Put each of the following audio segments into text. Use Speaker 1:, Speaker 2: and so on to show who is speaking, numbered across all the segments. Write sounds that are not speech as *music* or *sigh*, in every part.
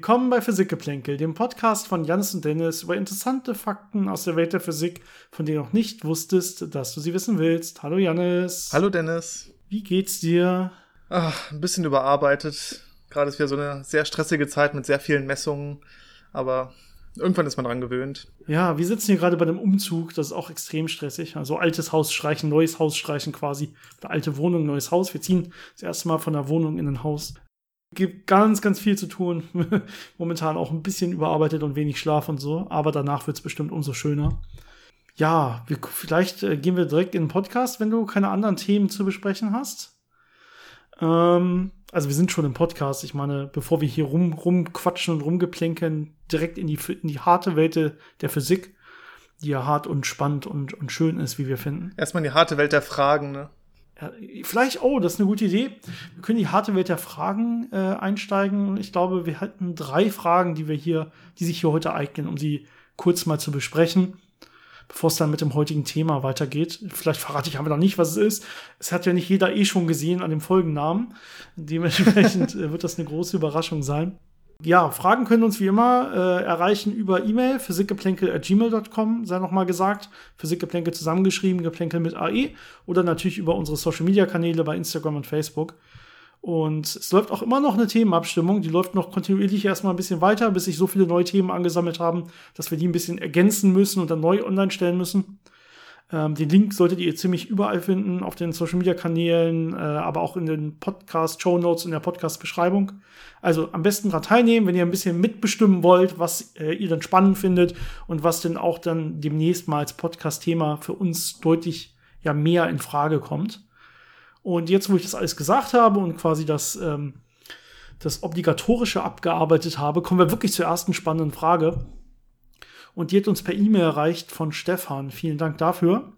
Speaker 1: Willkommen bei Physikgeplänkel, dem Podcast von Janis und Dennis über interessante Fakten aus der Welt der Physik, von denen du noch nicht wusstest, dass du sie wissen willst. Hallo Janis.
Speaker 2: Hallo Dennis.
Speaker 1: Wie geht's dir?
Speaker 2: Ach, ein bisschen überarbeitet. Gerade ist wieder so eine sehr stressige Zeit mit sehr vielen Messungen, aber irgendwann ist man dran gewöhnt.
Speaker 1: Ja, wir sitzen hier gerade bei einem Umzug, das ist auch extrem stressig. Also altes Haus streichen, neues Haus streichen quasi. Eine alte Wohnung, neues Haus. Wir ziehen das erste Mal von der Wohnung in ein Haus gibt ganz, ganz viel zu tun. *laughs* Momentan auch ein bisschen überarbeitet und wenig Schlaf und so. Aber danach wird es bestimmt umso schöner. Ja, wir, vielleicht äh, gehen wir direkt in den Podcast, wenn du keine anderen Themen zu besprechen hast. Ähm, also wir sind schon im Podcast. Ich meine, bevor wir hier rum, rumquatschen und rumgeplänkeln, direkt in die, in die harte Welt der Physik, die ja hart und spannend und, und schön ist, wie wir finden.
Speaker 2: Erstmal in die harte Welt der Fragen, ne?
Speaker 1: Vielleicht, oh, das ist eine gute Idee. Wir können die harte Welt der Fragen äh, einsteigen. Ich glaube, wir hatten drei Fragen, die wir hier, die sich hier heute eignen, um sie kurz mal zu besprechen, bevor es dann mit dem heutigen Thema weitergeht. Vielleicht verrate ich aber noch nicht, was es ist. Es hat ja nicht jeder eh schon gesehen an dem Folgennamen. Dementsprechend *laughs* äh, wird das eine große Überraschung sein. Ja, Fragen können uns wie immer äh, erreichen über E-Mail, physikgeplänkel.gmail.com, sei nochmal gesagt. Physikgeplänkel zusammengeschrieben, Geplänkel mit AE. Oder natürlich über unsere Social Media Kanäle bei Instagram und Facebook. Und es läuft auch immer noch eine Themenabstimmung. Die läuft noch kontinuierlich erstmal ein bisschen weiter, bis sich so viele neue Themen angesammelt haben, dass wir die ein bisschen ergänzen müssen und dann neu online stellen müssen. Ähm, den Link solltet ihr ziemlich überall finden, auf den Social Media Kanälen, äh, aber auch in den Podcast Show Notes in der Podcast Beschreibung. Also am besten daran teilnehmen, wenn ihr ein bisschen mitbestimmen wollt, was äh, ihr dann spannend findet und was denn auch dann demnächst mal als Podcast-Thema für uns deutlich ja mehr in Frage kommt. Und jetzt, wo ich das alles gesagt habe und quasi das, ähm, das Obligatorische abgearbeitet habe, kommen wir wirklich zur ersten spannenden Frage. Und die hat uns per E-Mail erreicht von Stefan. Vielen Dank dafür.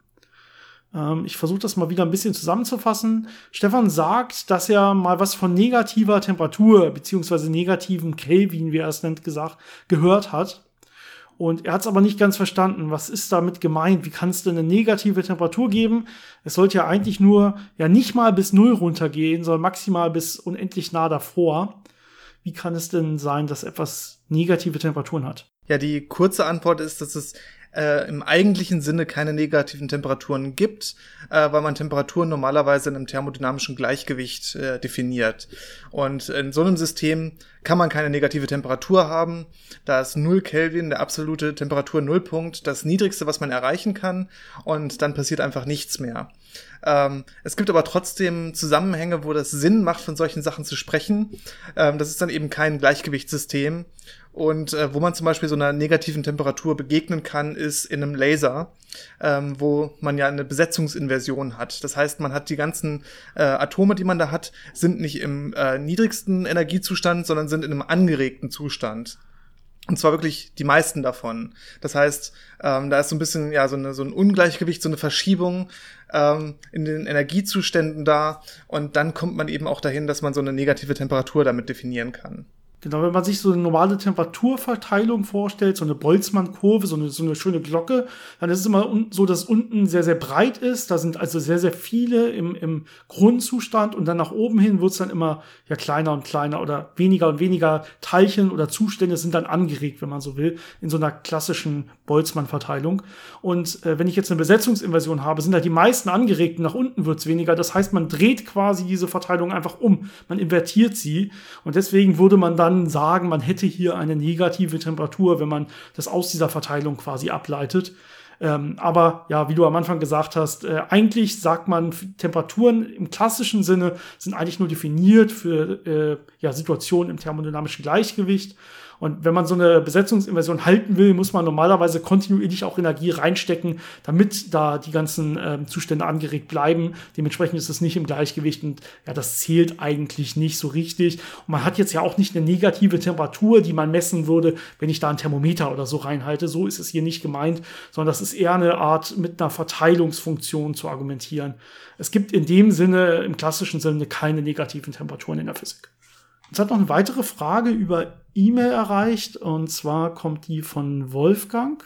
Speaker 1: Ähm, ich versuche das mal wieder ein bisschen zusammenzufassen. Stefan sagt, dass er mal was von negativer Temperatur beziehungsweise negativen Kelvin, wie er es nennt, gesagt, gehört hat. Und er hat es aber nicht ganz verstanden. Was ist damit gemeint? Wie kann es denn eine negative Temperatur geben? Es sollte ja eigentlich nur, ja nicht mal bis Null runtergehen, sondern maximal bis unendlich nah davor. Wie kann es denn sein, dass etwas negative Temperaturen hat?
Speaker 2: Ja, die kurze Antwort ist, dass es äh, im eigentlichen Sinne keine negativen Temperaturen gibt, äh, weil man Temperaturen normalerweise in einem thermodynamischen Gleichgewicht äh, definiert. Und in so einem System kann man keine negative Temperatur haben. Da ist 0 Kelvin, der absolute Temperatur-Nullpunkt, das niedrigste, was man erreichen kann. Und dann passiert einfach nichts mehr. Ähm, es gibt aber trotzdem Zusammenhänge, wo das Sinn macht, von solchen Sachen zu sprechen. Ähm, das ist dann eben kein Gleichgewichtssystem. Und äh, wo man zum Beispiel so einer negativen Temperatur begegnen kann, ist in einem Laser, ähm, wo man ja eine Besetzungsinversion hat. Das heißt, man hat die ganzen äh, Atome, die man da hat, sind nicht im äh, niedrigsten Energiezustand, sondern sind in einem angeregten Zustand. Und zwar wirklich die meisten davon. Das heißt, ähm, da ist so ein bisschen ja so, eine, so ein Ungleichgewicht, so eine Verschiebung ähm, in den Energiezuständen da. Und dann kommt man eben auch dahin, dass man so eine negative Temperatur damit definieren kann.
Speaker 1: Genau, wenn man sich so eine normale Temperaturverteilung vorstellt, so eine Boltzmann-Kurve, so eine, so eine schöne Glocke, dann ist es immer so, dass unten sehr, sehr breit ist. Da sind also sehr, sehr viele im, im Grundzustand und dann nach oben hin wird es dann immer ja kleiner und kleiner oder weniger und weniger Teilchen oder Zustände sind dann angeregt, wenn man so will, in so einer klassischen Boltzmann-Verteilung. Und äh, wenn ich jetzt eine Besetzungsinversion habe, sind halt die meisten angeregt und nach unten wird es weniger. Das heißt, man dreht quasi diese Verteilung einfach um. Man invertiert sie. Und deswegen würde man dann dann sagen, man hätte hier eine negative Temperatur, wenn man das aus dieser Verteilung quasi ableitet. Ähm, aber ja, wie du am Anfang gesagt hast, äh, eigentlich sagt man, Temperaturen im klassischen Sinne sind eigentlich nur definiert für äh, ja, Situationen im thermodynamischen Gleichgewicht. Und wenn man so eine Besetzungsinversion halten will, muss man normalerweise kontinuierlich auch Energie reinstecken, damit da die ganzen äh, Zustände angeregt bleiben. Dementsprechend ist es nicht im Gleichgewicht und ja, das zählt eigentlich nicht so richtig. Und man hat jetzt ja auch nicht eine negative Temperatur, die man messen würde, wenn ich da ein Thermometer oder so reinhalte. So ist es hier nicht gemeint, sondern das ist eher eine Art mit einer Verteilungsfunktion zu argumentieren. Es gibt in dem Sinne, im klassischen Sinne, keine negativen Temperaturen in der Physik. Uns hat noch eine weitere Frage über E-Mail erreicht und zwar kommt die von Wolfgang.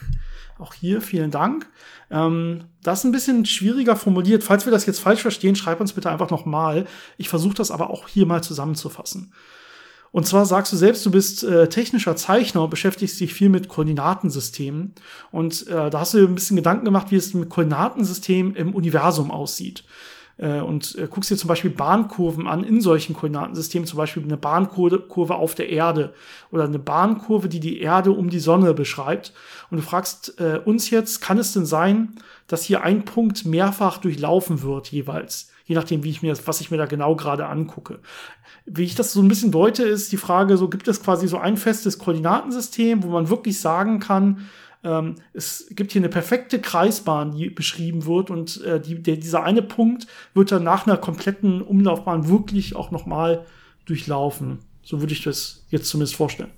Speaker 1: Auch hier vielen Dank. Ähm, das ist ein bisschen schwieriger formuliert. Falls wir das jetzt falsch verstehen, schreib uns bitte einfach nochmal. Ich versuche das aber auch hier mal zusammenzufassen. Und zwar sagst du selbst, du bist äh, technischer Zeichner und beschäftigst dich viel mit Koordinatensystemen. Und äh, da hast du dir ein bisschen Gedanken gemacht, wie es mit Koordinatensystemen im Universum aussieht. Äh, und äh, guckst dir zum Beispiel Bahnkurven an in solchen Koordinatensystemen, zum Beispiel eine Bahnkurve auf der Erde oder eine Bahnkurve, die die Erde um die Sonne beschreibt. Und du fragst äh, uns jetzt, kann es denn sein, dass hier ein Punkt mehrfach durchlaufen wird jeweils? je nachdem, wie ich mir, was ich mir da genau gerade angucke. Wie ich das so ein bisschen deute, ist die Frage, so gibt es quasi so ein festes Koordinatensystem, wo man wirklich sagen kann, ähm, es gibt hier eine perfekte Kreisbahn, die beschrieben wird und äh, die, der, dieser eine Punkt wird dann nach einer kompletten Umlaufbahn wirklich auch nochmal durchlaufen. So würde ich das jetzt zumindest vorstellen.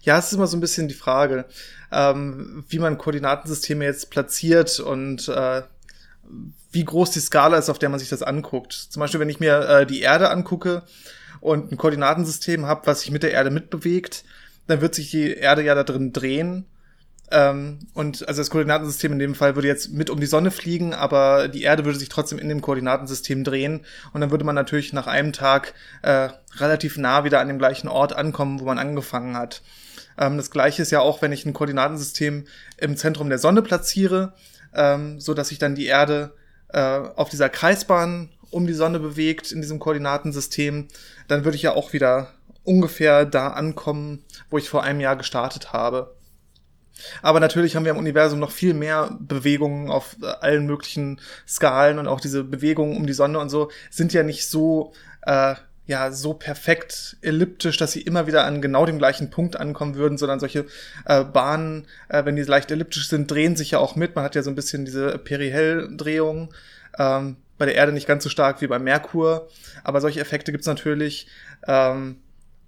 Speaker 2: Ja, es ist immer so ein bisschen die Frage, ähm, wie man Koordinatensysteme jetzt platziert und äh, wie groß die Skala ist, auf der man sich das anguckt. Zum Beispiel, wenn ich mir äh, die Erde angucke und ein Koordinatensystem habe, was sich mit der Erde mitbewegt, dann wird sich die Erde ja da drin drehen ähm, und also das Koordinatensystem in dem Fall würde jetzt mit um die Sonne fliegen, aber die Erde würde sich trotzdem in dem Koordinatensystem drehen. Und dann würde man natürlich nach einem Tag äh, relativ nah wieder an dem gleichen Ort ankommen, wo man angefangen hat. Ähm, das gleiche ist ja auch, wenn ich ein Koordinatensystem im Zentrum der Sonne platziere, ähm, so dass sich dann die Erde äh, auf dieser Kreisbahn um die Sonne bewegt in diesem Koordinatensystem, dann würde ich ja auch wieder ungefähr da ankommen, wo ich vor einem Jahr gestartet habe. Aber natürlich haben wir im Universum noch viel mehr Bewegungen auf äh, allen möglichen Skalen und auch diese Bewegungen um die Sonne und so sind ja nicht so äh, ja so perfekt elliptisch, dass sie immer wieder an genau dem gleichen Punkt ankommen würden, sondern solche äh, Bahnen, äh, wenn die leicht elliptisch sind, drehen sich ja auch mit. Man hat ja so ein bisschen diese Perihel-Drehung. Ähm, bei der Erde nicht ganz so stark wie beim Merkur, aber solche Effekte gibt's natürlich. Ähm,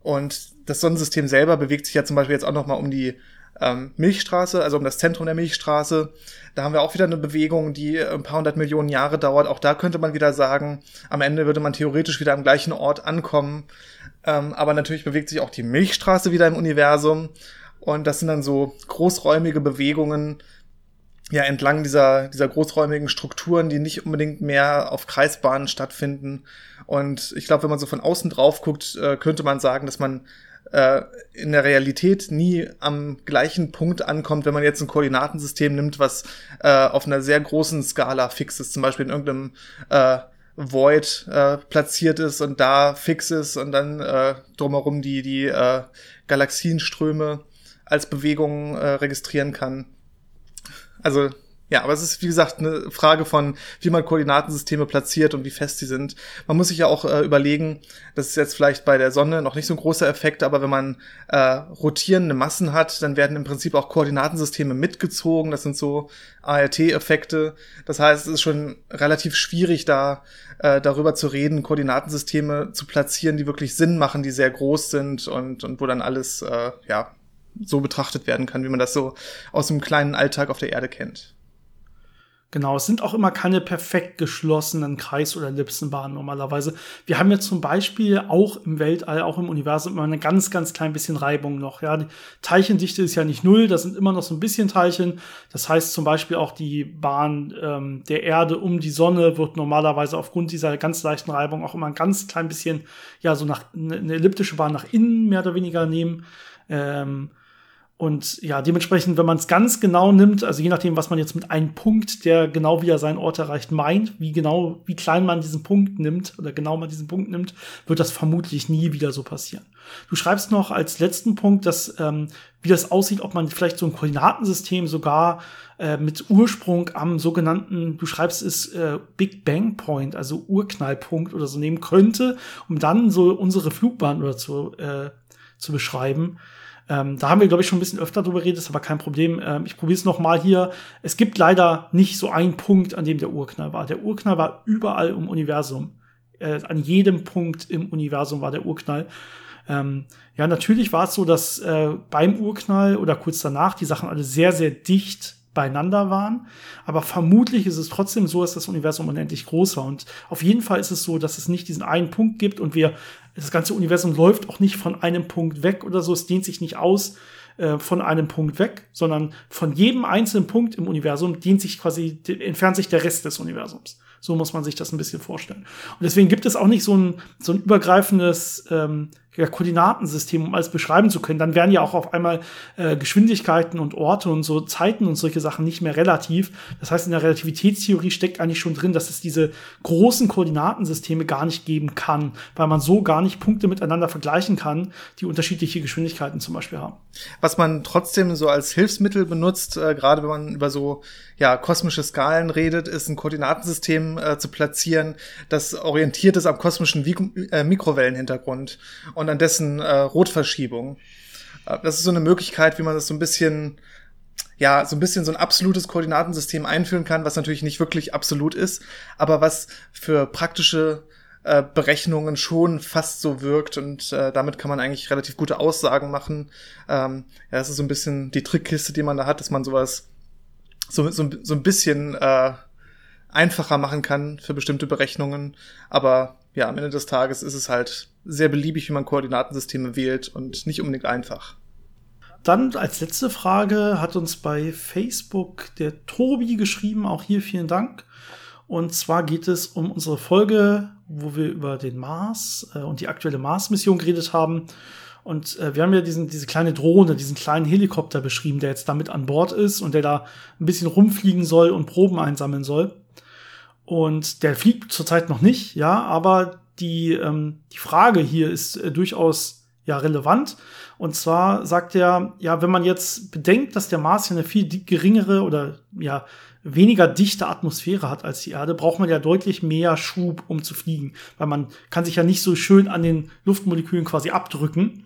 Speaker 2: und das Sonnensystem selber bewegt sich ja zum Beispiel jetzt auch noch mal um die ähm, Milchstraße, also um das Zentrum der Milchstraße. Da haben wir auch wieder eine Bewegung, die ein paar hundert Millionen Jahre dauert. Auch da könnte man wieder sagen, am Ende würde man theoretisch wieder am gleichen Ort ankommen. Ähm, aber natürlich bewegt sich auch die Milchstraße wieder im Universum. Und das sind dann so großräumige Bewegungen, ja, entlang dieser, dieser großräumigen Strukturen, die nicht unbedingt mehr auf Kreisbahnen stattfinden. Und ich glaube, wenn man so von außen drauf guckt, äh, könnte man sagen, dass man äh, in der Realität nie am gleichen Punkt ankommt, wenn man jetzt ein Koordinatensystem nimmt, was äh, auf einer sehr großen Skala fix ist, zum Beispiel in irgendeinem äh, Void äh, platziert ist und da fix ist und dann äh, drumherum die, die äh, Galaxienströme als Bewegung äh, registrieren kann. Also ja, aber es ist, wie gesagt, eine Frage von, wie man Koordinatensysteme platziert und wie fest sie sind. Man muss sich ja auch äh, überlegen, das ist jetzt vielleicht bei der Sonne noch nicht so ein großer Effekt, aber wenn man äh, rotierende Massen hat, dann werden im Prinzip auch Koordinatensysteme mitgezogen. Das sind so ART-Effekte. Das heißt, es ist schon relativ schwierig, da äh, darüber zu reden, Koordinatensysteme zu platzieren, die wirklich Sinn machen, die sehr groß sind und, und wo dann alles, äh, ja, so betrachtet werden kann, wie man das so aus dem kleinen Alltag auf der Erde kennt.
Speaker 1: Genau, es sind auch immer keine perfekt geschlossenen Kreis- oder Ellipsenbahnen normalerweise. Wir haben jetzt zum Beispiel auch im Weltall, auch im Universum immer eine ganz, ganz klein bisschen Reibung noch. Ja, die Teilchendichte ist ja nicht null, das sind immer noch so ein bisschen Teilchen. Das heißt zum Beispiel auch die Bahn ähm, der Erde um die Sonne wird normalerweise aufgrund dieser ganz leichten Reibung auch immer ein ganz klein bisschen, ja, so nach eine elliptische Bahn nach innen mehr oder weniger nehmen. Ähm, und ja, dementsprechend, wenn man es ganz genau nimmt, also je nachdem, was man jetzt mit einem Punkt, der genau wieder seinen Ort erreicht, meint, wie genau, wie klein man diesen Punkt nimmt oder genau man diesen Punkt nimmt, wird das vermutlich nie wieder so passieren. Du schreibst noch als letzten Punkt, dass ähm, wie das aussieht, ob man vielleicht so ein Koordinatensystem sogar äh, mit Ursprung am sogenannten, du schreibst es äh, Big Bang Point, also Urknallpunkt oder so nehmen könnte, um dann so unsere Flugbahn oder zu, äh, zu beschreiben. Ähm, da haben wir, glaube ich, schon ein bisschen öfter drüber geredet, ist aber kein Problem. Ähm, ich probiere es noch mal hier. Es gibt leider nicht so einen Punkt, an dem der Urknall war. Der Urknall war überall im Universum. Äh, an jedem Punkt im Universum war der Urknall. Ähm, ja, natürlich war es so, dass äh, beim Urknall oder kurz danach die Sachen alle sehr, sehr dicht beieinander waren. Aber vermutlich ist es trotzdem so, dass das Universum unendlich groß war. Und auf jeden Fall ist es so, dass es nicht diesen einen Punkt gibt und wir, das ganze Universum läuft auch nicht von einem Punkt weg oder so. Es dehnt sich nicht aus äh, von einem Punkt weg, sondern von jedem einzelnen Punkt im Universum dehnt sich quasi, entfernt sich der Rest des Universums. So muss man sich das ein bisschen vorstellen. Und deswegen gibt es auch nicht so ein, so ein übergreifendes ähm, ja, Koordinatensystem, um alles beschreiben zu können, dann wären ja auch auf einmal äh, Geschwindigkeiten und Orte und so Zeiten und solche Sachen nicht mehr relativ. Das heißt, in der Relativitätstheorie steckt eigentlich schon drin, dass es diese großen Koordinatensysteme gar nicht geben kann, weil man so gar nicht Punkte miteinander vergleichen kann, die unterschiedliche Geschwindigkeiten zum Beispiel haben.
Speaker 2: Was man trotzdem so als Hilfsmittel benutzt, äh, gerade wenn man über so ja, kosmische Skalen redet, ist ein Koordinatensystem äh, zu platzieren, das orientiert ist am kosmischen Vik äh, Mikrowellenhintergrund und an dessen äh, Rotverschiebung. Äh, das ist so eine Möglichkeit, wie man das so ein bisschen ja, so ein bisschen so ein absolutes Koordinatensystem einführen kann, was natürlich nicht wirklich absolut ist, aber was für praktische äh, Berechnungen schon fast so wirkt und äh, damit kann man eigentlich relativ gute Aussagen machen. Ähm, ja, das ist so ein bisschen die Trickkiste, die man da hat, dass man sowas so, so, so ein bisschen äh, einfacher machen kann für bestimmte Berechnungen. Aber ja, am Ende des Tages ist es halt sehr beliebig, wie man Koordinatensysteme wählt und nicht unbedingt einfach.
Speaker 1: Dann als letzte Frage hat uns bei Facebook der Tobi geschrieben, auch hier vielen Dank. Und zwar geht es um unsere Folge, wo wir über den Mars äh, und die aktuelle Mars-Mission geredet haben. Und äh, wir haben ja diesen, diese kleine Drohne, diesen kleinen Helikopter beschrieben, der jetzt damit an Bord ist und der da ein bisschen rumfliegen soll und Proben einsammeln soll. Und der fliegt zurzeit noch nicht, ja, aber die, ähm, die Frage hier ist äh, durchaus ja relevant. Und zwar sagt er, ja, wenn man jetzt bedenkt, dass der Mars ja eine viel geringere oder ja weniger dichte Atmosphäre hat als die Erde, braucht man ja deutlich mehr Schub, um zu fliegen, weil man kann sich ja nicht so schön an den Luftmolekülen quasi abdrücken.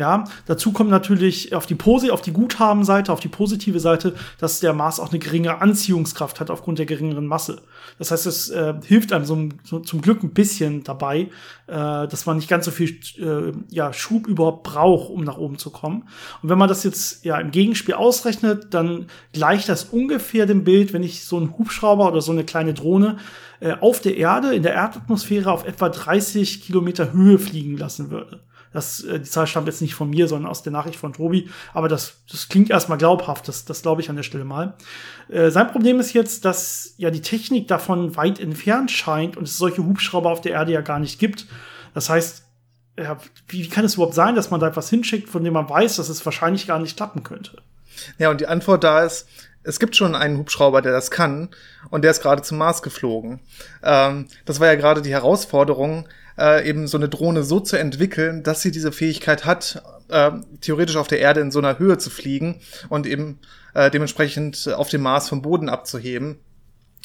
Speaker 1: Ja, dazu kommt natürlich auf die Pose, auf die Guthabenseite, auf die positive Seite, dass der Mars auch eine geringe Anziehungskraft hat aufgrund der geringeren Masse. Das heißt, es äh, hilft einem so, so, zum Glück ein bisschen dabei, äh, dass man nicht ganz so viel äh, ja, Schub überhaupt braucht, um nach oben zu kommen. Und wenn man das jetzt ja im Gegenspiel ausrechnet, dann gleicht das ungefähr dem Bild, wenn ich so einen Hubschrauber oder so eine kleine Drohne äh, auf der Erde, in der Erdatmosphäre auf etwa 30 Kilometer Höhe fliegen lassen würde. Das, äh, die Zahl stammt jetzt nicht von mir, sondern aus der Nachricht von Tobi. Aber das, das klingt erstmal glaubhaft. Das, das glaube ich an der Stelle mal. Äh, sein Problem ist jetzt, dass ja die Technik davon weit entfernt scheint und es solche Hubschrauber auf der Erde ja gar nicht gibt. Das heißt, ja, wie, wie kann es überhaupt sein, dass man da etwas hinschickt, von dem man weiß, dass es wahrscheinlich gar nicht klappen könnte?
Speaker 2: Ja, und die Antwort da ist, es gibt schon einen Hubschrauber, der das kann, und der ist gerade zum Mars geflogen. Ähm, das war ja gerade die Herausforderung, äh, eben so eine Drohne so zu entwickeln, dass sie diese Fähigkeit hat, äh, theoretisch auf der Erde in so einer Höhe zu fliegen und eben äh, dementsprechend auf dem Mars vom Boden abzuheben.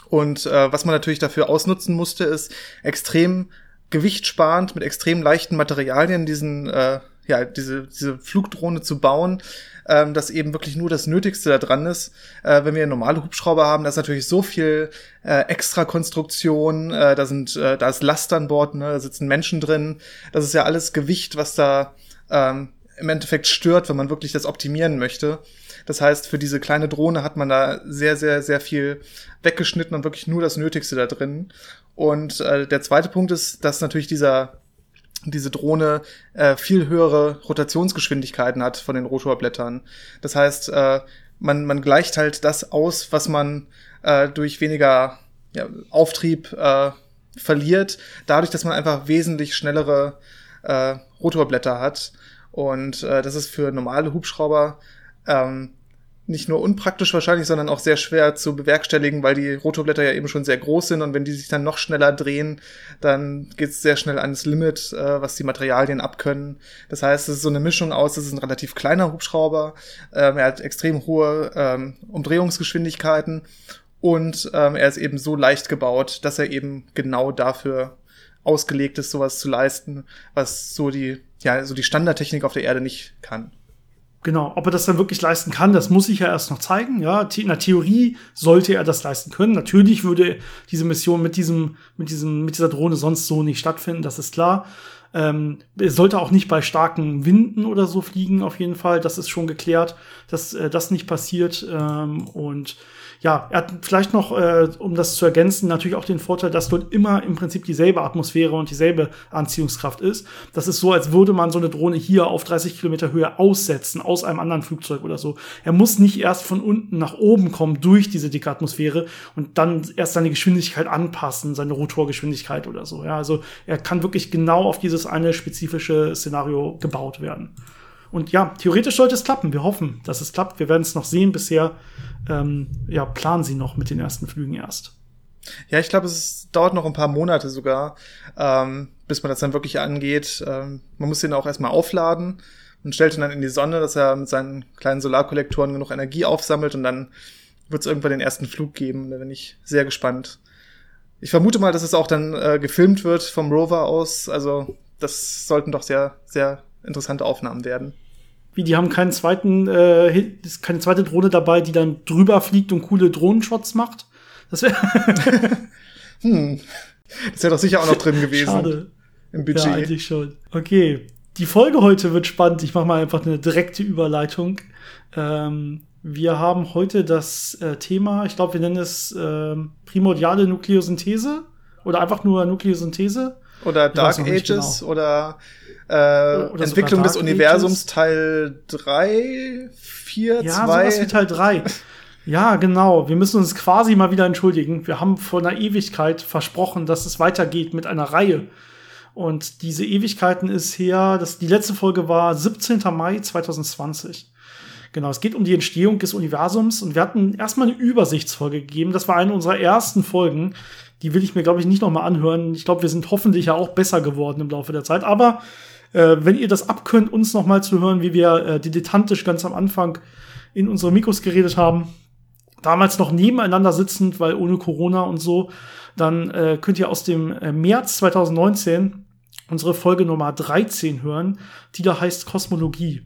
Speaker 2: Und äh, was man natürlich dafür ausnutzen musste, ist extrem gewichtsparend mit extrem leichten Materialien diesen äh, ja diese diese Flugdrohne zu bauen, ähm, dass eben wirklich nur das Nötigste da dran ist. Äh, wenn wir normale Hubschrauber haben, da ist natürlich so viel äh, extra Konstruktion, äh, da sind, äh, da ist Last an Bord, ne, da sitzen Menschen drin. Das ist ja alles Gewicht, was da ähm, im Endeffekt stört, wenn man wirklich das optimieren möchte. Das heißt, für diese kleine Drohne hat man da sehr, sehr, sehr viel weggeschnitten und wirklich nur das Nötigste da drin. Und äh, der zweite Punkt ist, dass natürlich dieser diese Drohne äh, viel höhere Rotationsgeschwindigkeiten hat von den Rotorblättern. Das heißt, äh, man, man gleicht halt das aus, was man äh, durch weniger ja, Auftrieb äh, verliert, dadurch, dass man einfach wesentlich schnellere äh, Rotorblätter hat. Und äh, das ist für normale Hubschrauber ähm, nicht nur unpraktisch wahrscheinlich, sondern auch sehr schwer zu bewerkstelligen, weil die Rotorblätter ja eben schon sehr groß sind und wenn die sich dann noch schneller drehen, dann geht es sehr schnell ans Limit, äh, was die Materialien abkönnen. Das heißt, es ist so eine Mischung aus, es ist ein relativ kleiner Hubschrauber, ähm, er hat extrem hohe ähm, Umdrehungsgeschwindigkeiten und ähm, er ist eben so leicht gebaut, dass er eben genau dafür ausgelegt ist, sowas zu leisten, was so die, ja, so die Standardtechnik auf der Erde nicht kann.
Speaker 1: Genau, ob er das dann wirklich leisten kann, das muss ich ja erst noch zeigen. Ja, in der Theorie sollte er das leisten können. Natürlich würde diese Mission mit diesem, mit diesem, mit dieser Drohne sonst so nicht stattfinden, das ist klar. Ähm, er sollte auch nicht bei starken Winden oder so fliegen, auf jeden Fall. Das ist schon geklärt, dass äh, das nicht passiert. Ähm, und ja, er hat vielleicht noch, äh, um das zu ergänzen, natürlich auch den Vorteil, dass dort immer im Prinzip dieselbe Atmosphäre und dieselbe Anziehungskraft ist. Das ist so, als würde man so eine Drohne hier auf 30 Kilometer Höhe aussetzen, aus einem anderen Flugzeug oder so. Er muss nicht erst von unten nach oben kommen durch diese dicke Atmosphäre und dann erst seine Geschwindigkeit anpassen, seine Rotorgeschwindigkeit oder so. Ja, also er kann wirklich genau auf dieses dieses eine spezifische Szenario gebaut werden. Und ja, theoretisch sollte es klappen. Wir hoffen, dass es klappt. Wir werden es noch sehen. Bisher ähm, ja, planen sie noch mit den ersten Flügen erst.
Speaker 2: Ja, ich glaube, es dauert noch ein paar Monate sogar, ähm, bis man das dann wirklich angeht. Ähm, man muss den auch erstmal aufladen und stellt ihn dann in die Sonne, dass er mit seinen kleinen Solarkollektoren genug Energie aufsammelt und dann wird es irgendwann den ersten Flug geben. Da bin ich sehr gespannt. Ich vermute mal, dass es auch dann äh, gefilmt wird vom Rover aus. Also das sollten doch sehr, sehr interessante Aufnahmen werden.
Speaker 1: Wie, die haben keinen zweiten, äh, keine zweite Drohne dabei, die dann drüber fliegt und coole Drohnenshots macht? Das wäre. *laughs*
Speaker 2: hm. Das wäre doch sicher auch noch drin gewesen.
Speaker 1: Schade. Im Budget. Ja, eigentlich schon. Okay. Die Folge heute wird spannend. Ich mache mal einfach eine direkte Überleitung. Ähm, wir haben heute das äh, Thema, ich glaube, wir nennen es äh, primordiale Nukleosynthese oder einfach nur Nukleosynthese.
Speaker 2: Oder Dark Ages genau. oder äh, Entwicklung des Universums Ages. Teil 3, 4, ja, 2. Ja,
Speaker 1: sowas wie Teil 3. Ja, genau. Wir müssen uns quasi mal wieder entschuldigen. Wir haben vor einer Ewigkeit versprochen, dass es weitergeht mit einer Reihe. Und diese Ewigkeiten ist her, das, die letzte Folge war 17. Mai 2020. Genau, es geht um die Entstehung des Universums und wir hatten erstmal eine Übersichtsfolge gegeben. Das war eine unserer ersten Folgen. Die will ich mir, glaube ich, nicht nochmal anhören. Ich glaube, wir sind hoffentlich ja auch besser geworden im Laufe der Zeit. Aber äh, wenn ihr das abkönnt, uns noch mal zu hören, wie wir äh, dilettantisch ganz am Anfang in unsere Mikros geredet haben, damals noch nebeneinander sitzend, weil ohne Corona und so, dann äh, könnt ihr aus dem äh, März 2019 unsere Folge Nummer 13 hören, die da heißt Kosmologie.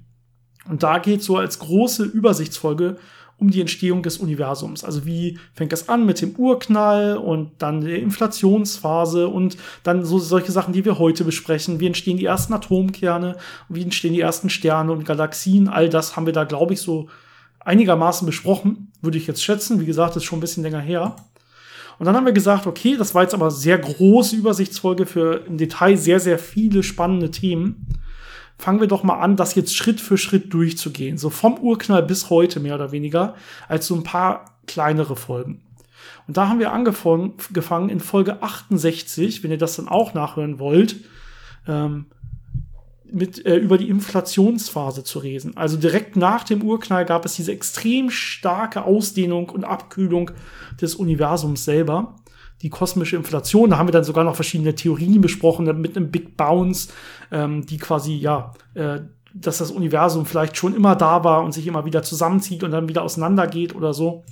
Speaker 1: Und da geht so als große Übersichtsfolge um die Entstehung des Universums. Also wie fängt das an mit dem Urknall und dann der Inflationsphase und dann so solche Sachen, die wir heute besprechen. Wie entstehen die ersten Atomkerne? Wie entstehen die ersten Sterne und Galaxien? All das haben wir da, glaube ich, so einigermaßen besprochen, würde ich jetzt schätzen. Wie gesagt, ist schon ein bisschen länger her. Und dann haben wir gesagt, okay, das war jetzt aber sehr große Übersichtsfolge für im Detail sehr, sehr viele spannende Themen fangen wir doch mal an, das jetzt Schritt für Schritt durchzugehen. So vom Urknall bis heute mehr oder weniger, als so ein paar kleinere Folgen. Und da haben wir angefangen in Folge 68, wenn ihr das dann auch nachhören wollt, ähm, mit, äh, über die Inflationsphase zu reden. Also direkt nach dem Urknall gab es diese extrem starke Ausdehnung und Abkühlung des Universums selber die kosmische Inflation. Da haben wir dann sogar noch verschiedene Theorien besprochen mit einem Big Bounce, ähm, die quasi, ja, äh, dass das Universum vielleicht schon immer da war und sich immer wieder zusammenzieht und dann wieder auseinandergeht oder so.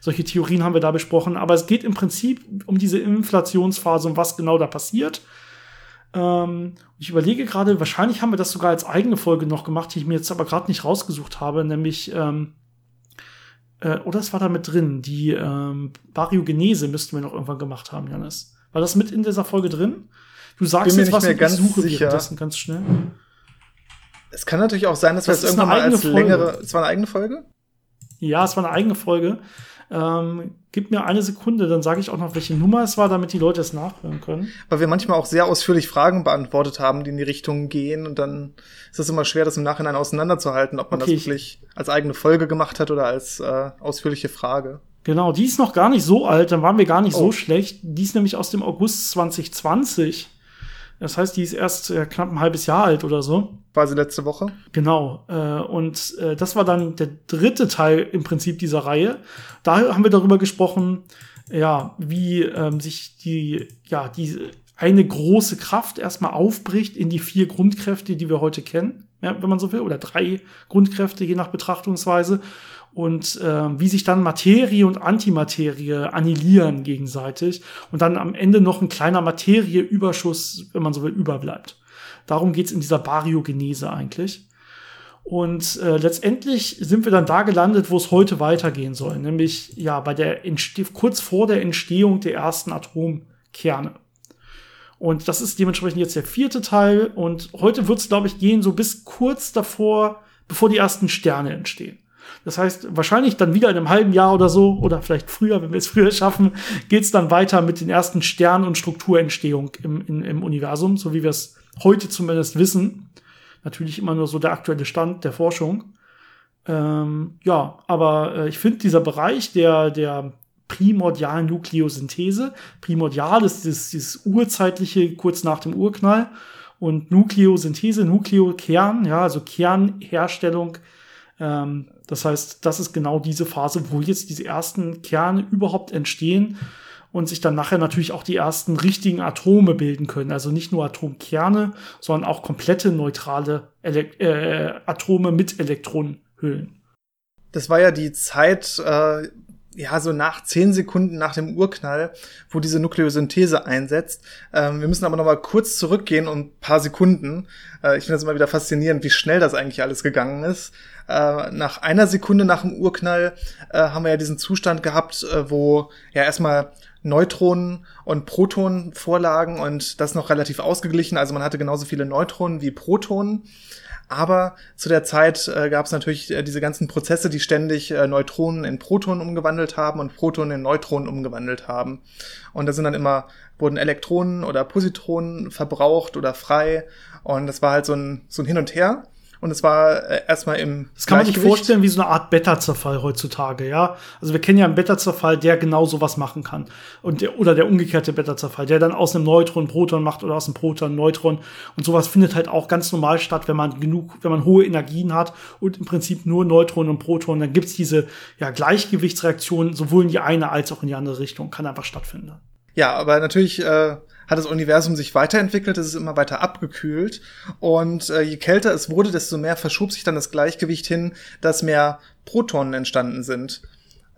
Speaker 1: Solche Theorien haben wir da besprochen. Aber es geht im Prinzip um diese Inflationsphase und was genau da passiert. Ähm, ich überlege gerade, wahrscheinlich haben wir das sogar als eigene Folge noch gemacht, die ich mir jetzt aber gerade nicht rausgesucht habe, nämlich ähm, äh, oder es war da mit drin. Die ähm, Baryogenese müssten wir noch irgendwann gemacht haben, Janis. War das mit in dieser Folge drin? Du sagst
Speaker 2: jetzt was, mehr ganz ich suche sicher.
Speaker 1: das ganz schnell.
Speaker 2: Es kann natürlich auch sein, dass das wir es irgendwann mal als Folge. längere. Es war eine eigene Folge?
Speaker 1: Ja, es war eine eigene Folge. Ähm, gib mir eine Sekunde, dann sage ich auch noch, welche Nummer es war, damit die Leute es nachhören können.
Speaker 2: Weil wir manchmal auch sehr ausführlich Fragen beantwortet haben, die in die Richtung gehen und dann ist es immer schwer, das im Nachhinein auseinanderzuhalten, ob man okay. das wirklich als eigene Folge gemacht hat oder als äh, ausführliche Frage.
Speaker 1: Genau, die ist noch gar nicht so alt, dann waren wir gar nicht oh. so schlecht. Die ist nämlich aus dem August 2020. Das heißt, die ist erst äh, knapp ein halbes Jahr alt oder so.
Speaker 2: War sie letzte Woche?
Speaker 1: Genau. Äh, und äh, das war dann der dritte Teil im Prinzip dieser Reihe. Da haben wir darüber gesprochen, ja, wie ähm, sich die, ja, die eine große Kraft erstmal aufbricht in die vier Grundkräfte, die wir heute kennen, ja, wenn man so will, oder drei Grundkräfte je nach Betrachtungsweise und äh, wie sich dann Materie und Antimaterie annihilieren gegenseitig und dann am Ende noch ein kleiner Materieüberschuss, wenn man so will, überbleibt. Darum geht's in dieser Baryogenese eigentlich. Und äh, letztendlich sind wir dann da gelandet, wo es heute weitergehen soll, nämlich ja bei der Entste kurz vor der Entstehung der ersten Atomkerne. Und das ist dementsprechend jetzt der vierte Teil. Und heute wird es, glaube ich, gehen so bis kurz davor, bevor die ersten Sterne entstehen. Das heißt, wahrscheinlich dann wieder in einem halben Jahr oder so, oder vielleicht früher, wenn wir es früher schaffen, geht es dann weiter mit den ersten Sternen- und Strukturentstehung im, in, im Universum, so wie wir es heute zumindest wissen. Natürlich immer nur so der aktuelle Stand der Forschung. Ähm, ja, aber äh, ich finde dieser Bereich der, der primordialen Nukleosynthese, primordial ist dieses, dieses urzeitliche kurz nach dem Urknall und Nukleosynthese, Nukleokern, ja, also Kernherstellung. Ähm, das heißt, das ist genau diese Phase, wo jetzt diese ersten Kerne überhaupt entstehen und sich dann nachher natürlich auch die ersten richtigen Atome bilden können. Also nicht nur Atomkerne, sondern auch komplette neutrale Elek äh, Atome mit Elektronenhüllen.
Speaker 2: Das war ja die Zeit, äh, ja, so nach zehn Sekunden nach dem Urknall, wo diese Nukleosynthese einsetzt. Ähm, wir müssen aber noch mal kurz zurückgehen um paar Sekunden. Äh, ich finde das immer wieder faszinierend, wie schnell das eigentlich alles gegangen ist. Äh, nach einer Sekunde nach dem Urknall äh, haben wir ja diesen Zustand gehabt, äh, wo ja erstmal Neutronen und Protonen vorlagen und das noch relativ ausgeglichen. Also man hatte genauso viele Neutronen wie Protonen. Aber zu der Zeit äh, gab es natürlich äh, diese ganzen Prozesse, die ständig äh, Neutronen in Protonen umgewandelt haben und Protonen in Neutronen umgewandelt haben. Und da sind dann immer, wurden Elektronen oder Positronen verbraucht oder frei. Und das war halt so ein, so ein Hin und Her und es war äh, erstmal im.
Speaker 1: Das kann man sich vorstellen wie so eine Art Beta-Zerfall heutzutage, ja. Also wir kennen ja einen Beta-Zerfall, der genau sowas machen kann. Und der, oder der umgekehrte Beta-Zerfall, der dann aus einem Neutron Proton macht oder aus einem Proton Neutron. Und sowas findet halt auch ganz normal statt, wenn man genug, wenn man hohe Energien hat und im Prinzip nur Neutronen und Protonen, dann gibt's diese ja, Gleichgewichtsreaktionen sowohl in die eine als auch in die andere Richtung. Kann einfach stattfinden.
Speaker 2: Ja, aber natürlich äh, hat das Universum sich weiterentwickelt, es ist immer weiter abgekühlt und äh, je kälter es wurde, desto mehr verschob sich dann das Gleichgewicht hin, dass mehr Protonen entstanden sind.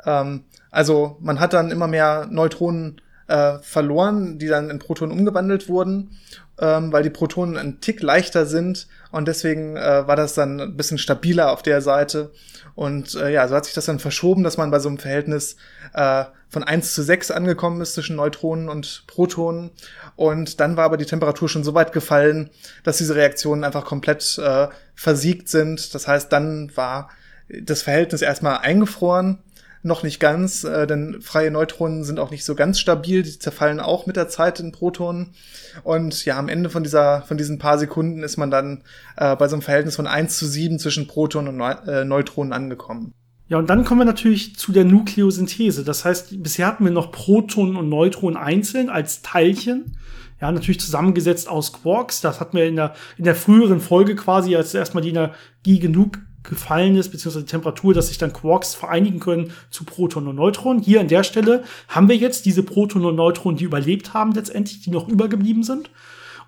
Speaker 2: Ähm, also man hat dann immer mehr Neutronen äh, verloren, die dann in Protonen umgewandelt wurden, ähm, weil die Protonen ein Tick leichter sind und deswegen äh, war das dann ein bisschen stabiler auf der Seite. Und äh, ja, so hat sich das dann verschoben, dass man bei so einem Verhältnis äh, von 1 zu 6 angekommen ist zwischen Neutronen und Protonen. Und dann war aber die Temperatur schon so weit gefallen, dass diese Reaktionen einfach komplett äh, versiegt sind. Das heißt, dann war das Verhältnis erstmal eingefroren noch nicht ganz, äh, denn freie Neutronen sind auch nicht so ganz stabil, die zerfallen auch mit der Zeit in Protonen. Und ja, am Ende von dieser, von diesen paar Sekunden ist man dann äh, bei so einem Verhältnis von 1 zu 7 zwischen Protonen und äh, Neutronen angekommen.
Speaker 1: Ja, und dann kommen wir natürlich zu der Nukleosynthese. Das heißt, bisher hatten wir noch Protonen und Neutronen einzeln als Teilchen. Ja, natürlich zusammengesetzt aus Quarks. Das hatten wir in der, in der früheren Folge quasi, als erstmal die Energie genug gefallen ist, beziehungsweise die Temperatur, dass sich dann Quarks vereinigen können zu Protonen und Neutronen. Hier an der Stelle haben wir jetzt diese Protonen und Neutronen, die überlebt haben letztendlich, die noch übergeblieben sind.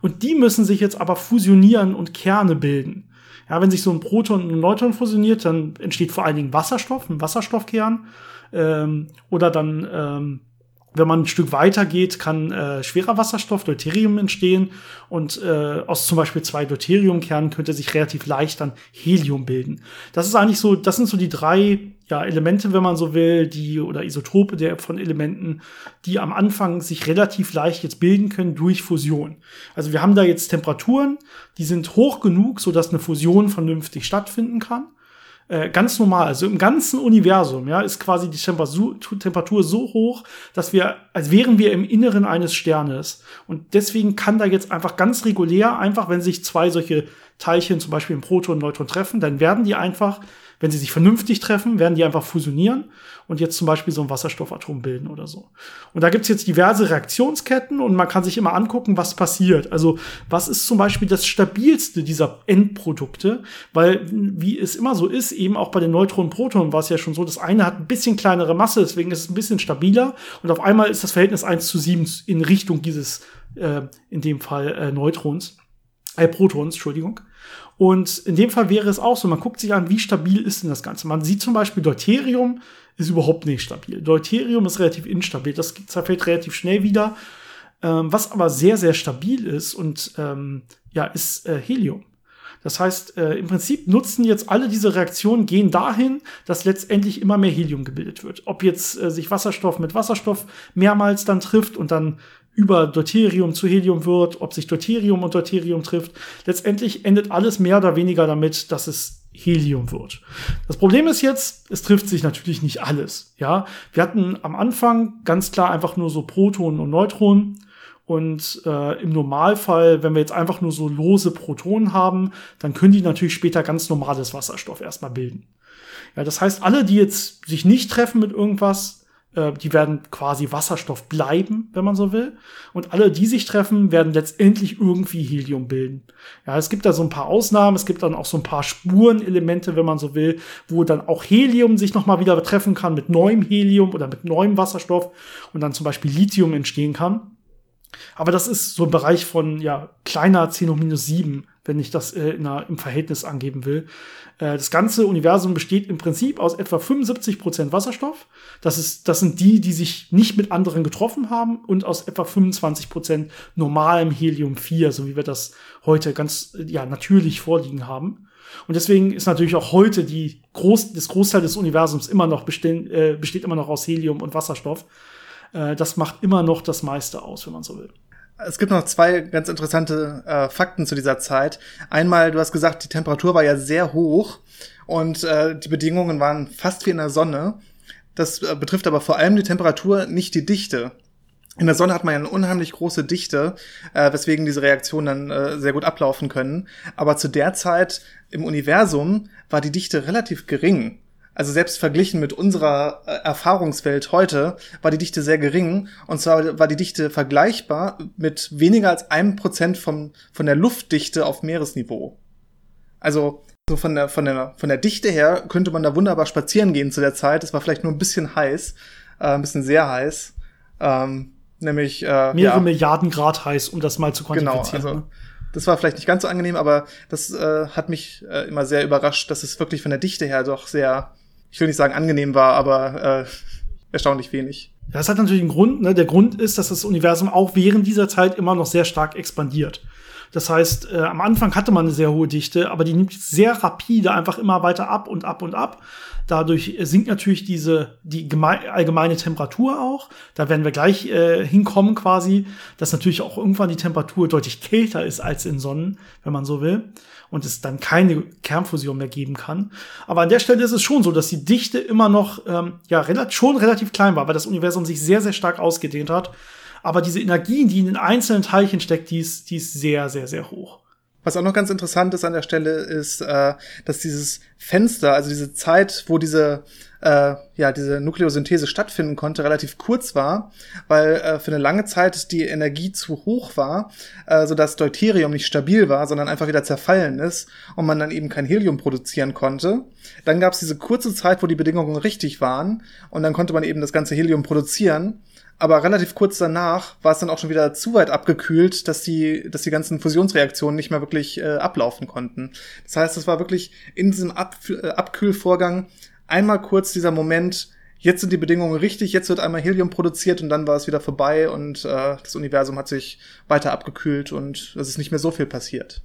Speaker 1: Und die müssen sich jetzt aber fusionieren und Kerne bilden. Ja, wenn sich so ein Proton und ein Neutron fusioniert, dann entsteht vor allen Dingen Wasserstoff, ein Wasserstoffkern. Ähm, oder dann ähm, wenn man ein Stück weiter geht, kann äh, schwerer Wasserstoff, Deuterium entstehen und äh, aus zum Beispiel zwei Deuteriumkernen könnte sich relativ leicht dann Helium bilden. Das ist eigentlich so, das sind so die drei ja, Elemente, wenn man so will, die oder Isotope der von Elementen, die am Anfang sich relativ leicht jetzt bilden können durch Fusion. Also wir haben da jetzt Temperaturen, die sind hoch genug, so dass eine Fusion vernünftig stattfinden kann. Äh, ganz normal, also im ganzen Universum, ja, ist quasi die Temperatur, so hoch, dass wir, als wären wir im Inneren eines Sternes. Und deswegen kann da jetzt einfach ganz regulär, einfach wenn sich zwei solche Teilchen, zum Beispiel ein Proton und Neutron treffen, dann werden die einfach wenn sie sich vernünftig treffen, werden die einfach fusionieren und jetzt zum Beispiel so ein Wasserstoffatom bilden oder so. Und da gibt's jetzt diverse Reaktionsketten und man kann sich immer angucken, was passiert. Also was ist zum Beispiel das stabilste dieser Endprodukte? Weil, wie es immer so ist, eben auch bei den Neutronen und Protonen war es ja schon so, das eine hat ein bisschen kleinere Masse, deswegen ist es ein bisschen stabiler und auf einmal ist das Verhältnis 1 zu 7 in Richtung dieses, äh, in dem Fall, äh, Neutrons, äh, Protons, Entschuldigung. Und in dem Fall wäre es auch so, man guckt sich an, wie stabil ist denn das Ganze. Man sieht zum Beispiel, Deuterium ist überhaupt nicht stabil. Deuterium ist relativ instabil, das zerfällt relativ schnell wieder. Ähm, was aber sehr, sehr stabil ist und ähm, ja, ist äh, Helium. Das heißt, äh, im Prinzip nutzen jetzt alle diese Reaktionen, gehen dahin, dass letztendlich immer mehr Helium gebildet wird. Ob jetzt äh, sich Wasserstoff mit Wasserstoff mehrmals dann trifft und dann über Deuterium zu Helium wird, ob sich Deuterium und Deuterium trifft. Letztendlich endet alles mehr oder weniger damit, dass es Helium wird. Das Problem ist jetzt, es trifft sich natürlich nicht alles. Ja, wir hatten am Anfang ganz klar einfach nur so Protonen und Neutronen. Und äh, im Normalfall, wenn wir jetzt einfach nur so lose Protonen haben, dann können die natürlich später ganz normales Wasserstoff erstmal bilden. Ja, das heißt, alle, die jetzt sich nicht treffen mit irgendwas, äh, die werden quasi Wasserstoff bleiben, wenn man so will. Und alle, die sich treffen, werden letztendlich irgendwie Helium bilden. Ja, es gibt da so ein paar Ausnahmen, es gibt dann auch so ein paar Spurenelemente, wenn man so will, wo dann auch Helium sich nochmal wieder treffen kann mit neuem Helium oder mit neuem Wasserstoff und dann zum Beispiel Lithium entstehen kann. Aber das ist so ein Bereich von ja kleiner 10 hoch minus 7, wenn ich das äh, in einer, im Verhältnis angeben will. Äh, das ganze Universum besteht im Prinzip aus etwa 75 Prozent Wasserstoff. Das, ist, das sind die, die sich nicht mit anderen getroffen haben und aus etwa 25 Prozent normalem Helium-4, so wie wir das heute ganz ja, natürlich vorliegen haben. Und deswegen ist natürlich auch heute die Groß, das Großteil des Universums immer noch bestehen, äh, besteht immer noch aus Helium und Wasserstoff. Äh, das macht immer noch das meiste aus, wenn man so will.
Speaker 2: Es gibt noch zwei ganz interessante äh, Fakten zu dieser Zeit. Einmal, du hast gesagt, die Temperatur war ja sehr hoch und äh, die Bedingungen waren fast wie in der Sonne. Das äh, betrifft aber vor allem die Temperatur, nicht die Dichte. In der Sonne hat man ja eine unheimlich große Dichte, äh, weswegen diese Reaktionen dann äh, sehr gut ablaufen können. Aber zu der Zeit im Universum war die Dichte relativ gering. Also selbst verglichen mit unserer äh, Erfahrungswelt heute war die Dichte sehr gering. Und zwar war die Dichte vergleichbar mit weniger als einem Prozent vom, von der Luftdichte auf Meeresniveau. Also so von der, von, der, von der Dichte her könnte man da wunderbar spazieren gehen zu der Zeit. Es war vielleicht nur ein bisschen heiß, äh, ein bisschen sehr heiß. Ähm, nämlich äh,
Speaker 1: mehrere ja, Milliarden Grad heiß, um das mal zu quantifizieren.
Speaker 2: Genau, also, ne? das war vielleicht nicht ganz so angenehm, aber das äh, hat mich äh, immer sehr überrascht, dass es wirklich von der Dichte her doch sehr ich will nicht sagen angenehm war, aber äh, erstaunlich wenig.
Speaker 1: Das hat natürlich einen Grund. Ne? Der Grund ist, dass das Universum auch während dieser Zeit immer noch sehr stark expandiert. Das heißt, äh, am Anfang hatte man eine sehr hohe Dichte, aber die nimmt sehr rapide einfach immer weiter ab und ab und ab. Dadurch sinkt natürlich diese die allgemeine Temperatur auch. Da werden wir gleich äh, hinkommen quasi, dass natürlich auch irgendwann die Temperatur deutlich kälter ist als in Sonnen, wenn man so will und es dann keine Kernfusion mehr geben kann. Aber an der Stelle ist es schon so, dass die Dichte immer noch ähm, ja relativ, schon relativ klein war, weil das Universum sich sehr, sehr stark ausgedehnt hat. Aber diese Energie, die in den einzelnen Teilchen steckt, die ist, die ist sehr, sehr, sehr hoch.
Speaker 2: Was auch noch ganz interessant ist an der Stelle, ist, äh, dass dieses Fenster, also diese Zeit, wo diese äh, ja diese Nukleosynthese stattfinden konnte, relativ kurz war, weil äh, für eine lange Zeit die Energie zu hoch war, äh, sodass Deuterium nicht stabil war, sondern einfach wieder zerfallen ist und man dann eben kein Helium produzieren konnte. Dann gab es diese kurze Zeit, wo die Bedingungen richtig waren und dann konnte man eben das ganze Helium produzieren aber relativ kurz danach war es dann auch schon wieder zu weit abgekühlt, dass die, dass die ganzen Fusionsreaktionen nicht mehr wirklich äh, ablaufen konnten. Das heißt, es war wirklich in diesem Ab äh, Abkühlvorgang einmal kurz dieser Moment, jetzt sind die Bedingungen richtig, jetzt wird einmal Helium produziert und dann war es wieder vorbei und äh, das Universum hat sich weiter abgekühlt und es ist nicht mehr so viel passiert.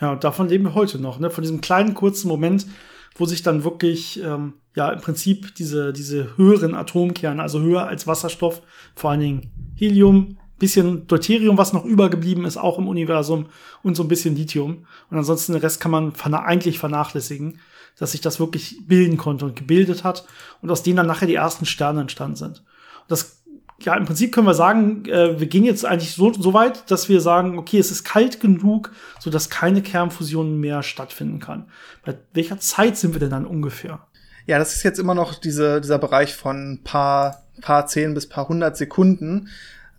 Speaker 1: Ja, und davon leben wir heute noch, ne? Von diesem kleinen kurzen Moment, wo sich dann wirklich ähm, ja im Prinzip diese, diese höheren Atomkerne, also höher als Wasserstoff, vor allen Dingen Helium, bisschen Deuterium, was noch übergeblieben ist, auch im Universum und so ein bisschen Lithium. Und ansonsten den Rest kann man eigentlich vernachlässigen, dass sich das wirklich bilden konnte und gebildet hat und aus denen dann nachher die ersten Sterne entstanden sind. Und das ja, im Prinzip können wir sagen, äh, wir gehen jetzt eigentlich so, so weit, dass wir sagen, okay, es ist kalt genug, so keine Kernfusion mehr stattfinden kann. Bei welcher Zeit sind wir denn dann ungefähr?
Speaker 2: Ja, das ist jetzt immer noch diese, dieser Bereich von paar, paar zehn bis paar hundert Sekunden.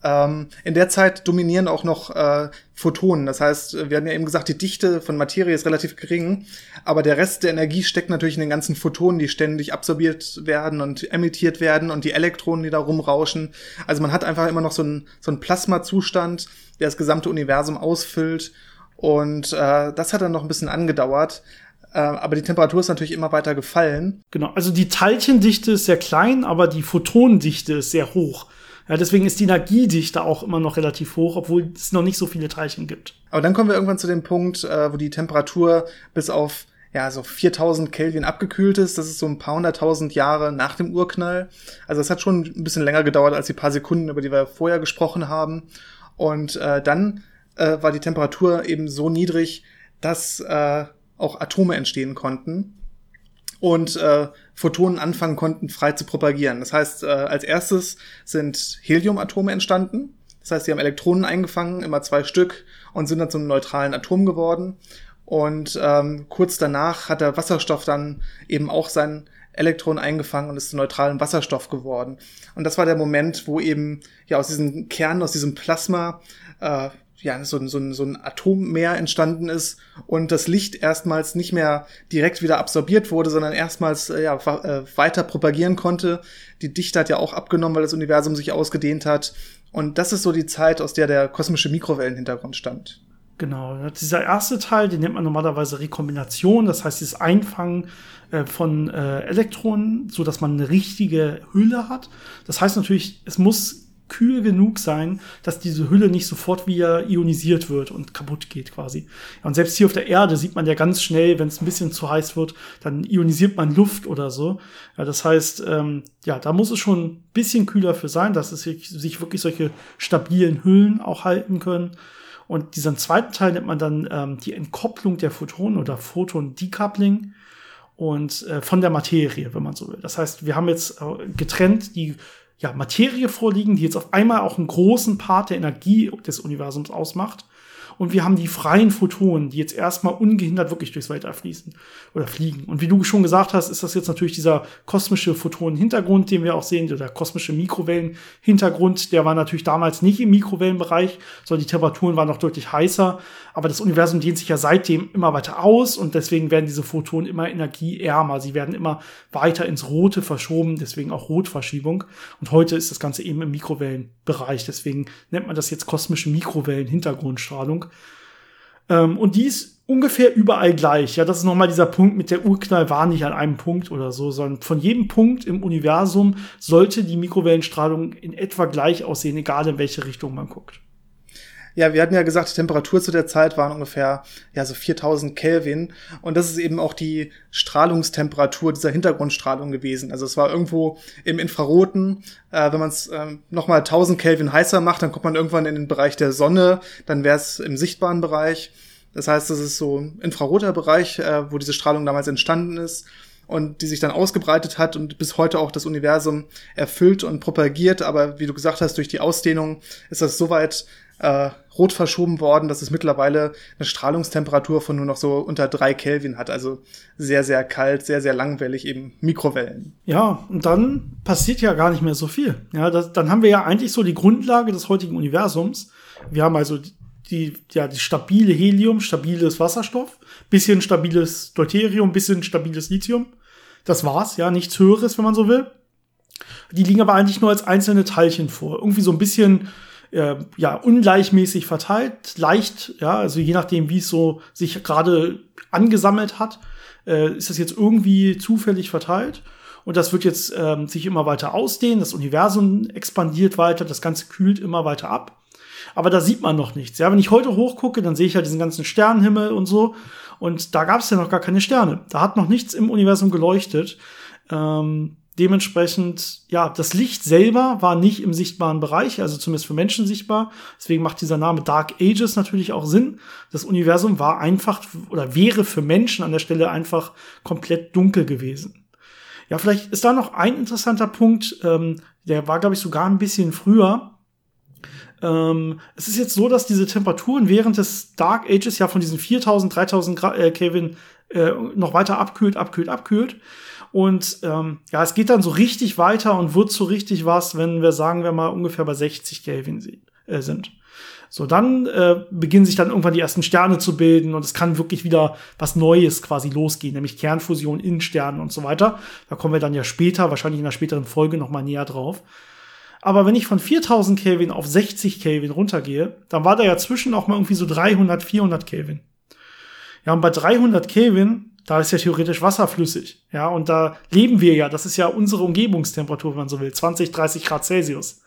Speaker 2: Ähm, in der Zeit dominieren auch noch äh, Photonen. Das heißt, wir hatten ja eben gesagt, die Dichte von Materie ist relativ gering, aber der Rest der Energie steckt natürlich in den ganzen Photonen, die ständig absorbiert werden und emittiert werden und die Elektronen, die da rumrauschen. Also man hat einfach immer noch so einen, so einen Plasmazustand, der das gesamte Universum ausfüllt. Und äh, das hat dann noch ein bisschen angedauert. Äh, aber die Temperatur ist natürlich immer weiter gefallen.
Speaker 1: Genau, also die Teilchendichte ist sehr klein, aber die Photonendichte ist sehr hoch. Ja, deswegen ist die Energiedichte auch immer noch relativ hoch, obwohl es noch nicht so viele Teilchen gibt.
Speaker 2: Aber dann kommen wir irgendwann zu dem Punkt, äh, wo die Temperatur bis auf ja, so 4000 Kelvin abgekühlt ist. Das ist so ein paar hunderttausend Jahre nach dem Urknall. Also es hat schon ein bisschen länger gedauert als die paar Sekunden, über die wir vorher gesprochen haben. Und äh, dann äh, war die Temperatur eben so niedrig, dass äh, auch Atome entstehen konnten und äh, Photonen anfangen konnten, frei zu propagieren. Das heißt, äh, als erstes sind Heliumatome entstanden. Das heißt, sie haben Elektronen eingefangen, immer zwei Stück, und sind dann zum neutralen Atom geworden. Und ähm, kurz danach hat der Wasserstoff dann eben auch sein Elektron eingefangen und ist zu neutralem Wasserstoff geworden. Und das war der Moment, wo eben ja aus diesem Kern, aus diesem Plasma äh, ja, so, so, so ein Atommeer entstanden ist und das Licht erstmals nicht mehr direkt wieder absorbiert wurde, sondern erstmals äh, ja, äh, weiter propagieren konnte. Die Dichte hat ja auch abgenommen, weil das Universum sich ausgedehnt hat. Und das ist so die Zeit, aus der der kosmische Mikrowellenhintergrund stammt.
Speaker 1: Genau, dieser erste Teil, den nennt man normalerweise Rekombination, das heißt dieses Einfangen äh, von Elektronen, so dass man eine richtige Hülle hat. Das heißt natürlich, es muss kühl genug sein, dass diese Hülle nicht sofort wieder ionisiert wird und kaputt geht quasi. Und selbst hier auf der Erde sieht man ja ganz schnell, wenn es ein bisschen zu heiß wird, dann ionisiert man Luft oder so. Ja, das heißt, ähm, ja, da muss es schon ein bisschen kühler für sein, dass es sich, sich wirklich solche stabilen Hüllen auch halten können. Und diesen zweiten Teil nennt man dann ähm, die Entkopplung der Photonen oder Photon-Decoupling und äh, von der Materie, wenn man so will. Das heißt, wir haben jetzt äh, getrennt die ja, Materie vorliegen, die jetzt auf einmal auch einen großen Part der Energie des Universums ausmacht und wir haben die freien Photonen, die jetzt erstmal ungehindert wirklich durchs Weltall fließen oder fliegen. Und wie du schon gesagt hast, ist das jetzt natürlich dieser kosmische Photonen-Hintergrund, den wir auch sehen, oder kosmische Mikrowellen-Hintergrund, der war natürlich damals nicht im Mikrowellenbereich, sondern die Temperaturen waren noch deutlich heißer. Aber das Universum dehnt sich ja seitdem immer weiter aus und deswegen werden diese Photonen immer energieärmer. Sie werden immer weiter ins Rote verschoben, deswegen auch Rotverschiebung. Und heute ist das Ganze eben im Mikrowellenbereich. Deswegen nennt man das jetzt kosmische Mikrowellen-Hintergrundstrahlung. Ähm, und die ist ungefähr überall gleich. Ja, das ist nochmal dieser Punkt mit der Urknall war nicht an einem Punkt oder so, sondern von jedem Punkt im Universum sollte die Mikrowellenstrahlung in etwa gleich aussehen, egal in welche Richtung man guckt.
Speaker 2: Ja, wir hatten ja gesagt, die Temperatur zu der Zeit waren ungefähr ja so 4000 Kelvin und das ist eben auch die Strahlungstemperatur dieser Hintergrundstrahlung gewesen. Also es war irgendwo im Infraroten. Äh, wenn man es ähm, nochmal 1000 Kelvin heißer macht, dann kommt man irgendwann in den Bereich der Sonne. Dann wäre es im sichtbaren Bereich. Das heißt, das ist so ein infraroter Bereich, äh, wo diese Strahlung damals entstanden ist und die sich dann ausgebreitet hat und bis heute auch das Universum erfüllt und propagiert. Aber wie du gesagt hast, durch die Ausdehnung ist das soweit äh, rot verschoben worden, dass es mittlerweile eine Strahlungstemperatur von nur noch so unter drei Kelvin hat. Also sehr, sehr kalt, sehr, sehr langwellig, eben Mikrowellen.
Speaker 1: Ja, und dann passiert ja gar nicht mehr so viel. Ja, das, dann haben wir ja eigentlich so die Grundlage des heutigen Universums. Wir haben also die, ja, die stabile Helium, stabiles Wasserstoff, bisschen stabiles Deuterium, bisschen stabiles Lithium. Das war's, ja, nichts Höheres, wenn man so will. Die liegen aber eigentlich nur als einzelne Teilchen vor. Irgendwie so ein bisschen äh, ja, ungleichmäßig verteilt, leicht, ja, also je nachdem, wie es so sich gerade angesammelt hat, äh, ist das jetzt irgendwie zufällig verteilt. Und das wird jetzt ähm, sich immer weiter ausdehnen, das Universum expandiert weiter, das Ganze kühlt immer weiter ab. Aber da sieht man noch nichts. Ja, wenn ich heute hochgucke, dann sehe ich ja diesen ganzen Sternenhimmel und so. Und da gab es ja noch gar keine Sterne. Da hat noch nichts im Universum geleuchtet. Ähm, Dementsprechend, ja, das Licht selber war nicht im sichtbaren Bereich, also zumindest für Menschen sichtbar. Deswegen macht dieser Name Dark Ages natürlich auch Sinn. Das Universum war einfach oder wäre für Menschen an der Stelle einfach komplett dunkel gewesen. Ja, vielleicht ist da noch ein interessanter Punkt, ähm, der war, glaube ich, sogar ein bisschen früher. Ähm, es ist jetzt so, dass diese Temperaturen während des Dark Ages ja von diesen 4000, 3000 Grad, äh, Kelvin äh, noch weiter abkühlt, abkühlt, abkühlt. Und ähm, ja, es geht dann so richtig weiter und wird so richtig was, wenn wir sagen wir mal ungefähr bei 60 Kelvin äh, sind. So, dann äh, beginnen sich dann irgendwann die ersten Sterne zu bilden und es kann wirklich wieder was Neues quasi losgehen, nämlich Kernfusion in Sternen und so weiter. Da kommen wir dann ja später, wahrscheinlich in einer späteren Folge noch mal näher drauf. Aber wenn ich von 4000 Kelvin auf 60 Kelvin runtergehe, dann war da ja zwischen auch mal irgendwie so 300, 400 Kelvin. Ja, und bei 300 Kelvin da ist ja theoretisch Wasser flüssig. Ja, und da leben wir ja. Das ist ja unsere Umgebungstemperatur, wenn man so will. 20, 30 Grad Celsius.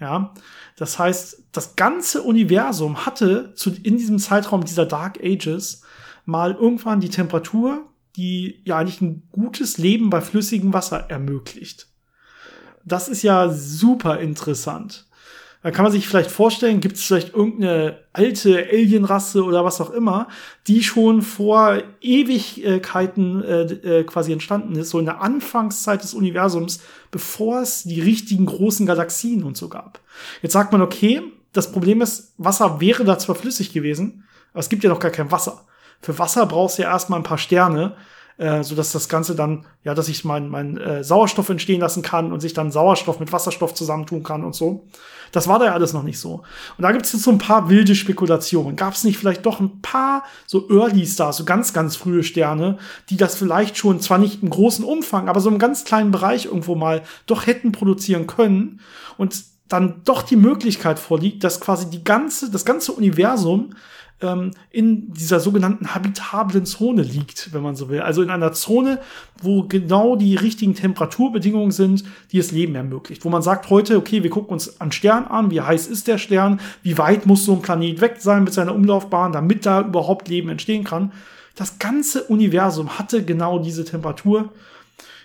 Speaker 1: Ja, das heißt, das ganze Universum hatte zu, in diesem Zeitraum dieser Dark Ages mal irgendwann die Temperatur, die ja eigentlich ein gutes Leben bei flüssigem Wasser ermöglicht. Das ist ja super interessant. Da kann man sich vielleicht vorstellen, gibt es vielleicht irgendeine alte Alienrasse oder was auch immer, die schon vor Ewigkeiten äh, äh, quasi entstanden ist, so in der Anfangszeit des Universums, bevor es die richtigen großen Galaxien und so gab. Jetzt sagt man, okay, das Problem ist, Wasser wäre da zwar flüssig gewesen, aber es gibt ja noch gar kein Wasser. Für Wasser brauchst du ja erstmal ein paar Sterne, äh, so dass das Ganze dann, ja, dass ich meinen mein, äh, Sauerstoff entstehen lassen kann und sich dann Sauerstoff mit Wasserstoff zusammentun kann und so. Das war da ja alles noch nicht so. Und da gibt es jetzt so ein paar wilde Spekulationen. Gab es nicht vielleicht doch ein paar so Early Stars, so ganz, ganz frühe Sterne, die das vielleicht schon zwar nicht im großen Umfang, aber so im ganz kleinen Bereich irgendwo mal doch hätten produzieren können und dann doch die Möglichkeit vorliegt, dass quasi die ganze, das ganze Universum ähm, in dieser sogenannten habitablen Zone liegt, wenn man so will. Also in einer Zone, wo genau die richtigen Temperaturbedingungen sind, die das Leben ermöglicht. Wo man sagt heute, okay, wir gucken uns einen Stern an, wie heiß ist der Stern, wie weit muss so ein Planet weg sein mit seiner Umlaufbahn, damit da überhaupt Leben entstehen kann. Das ganze Universum hatte genau diese Temperatur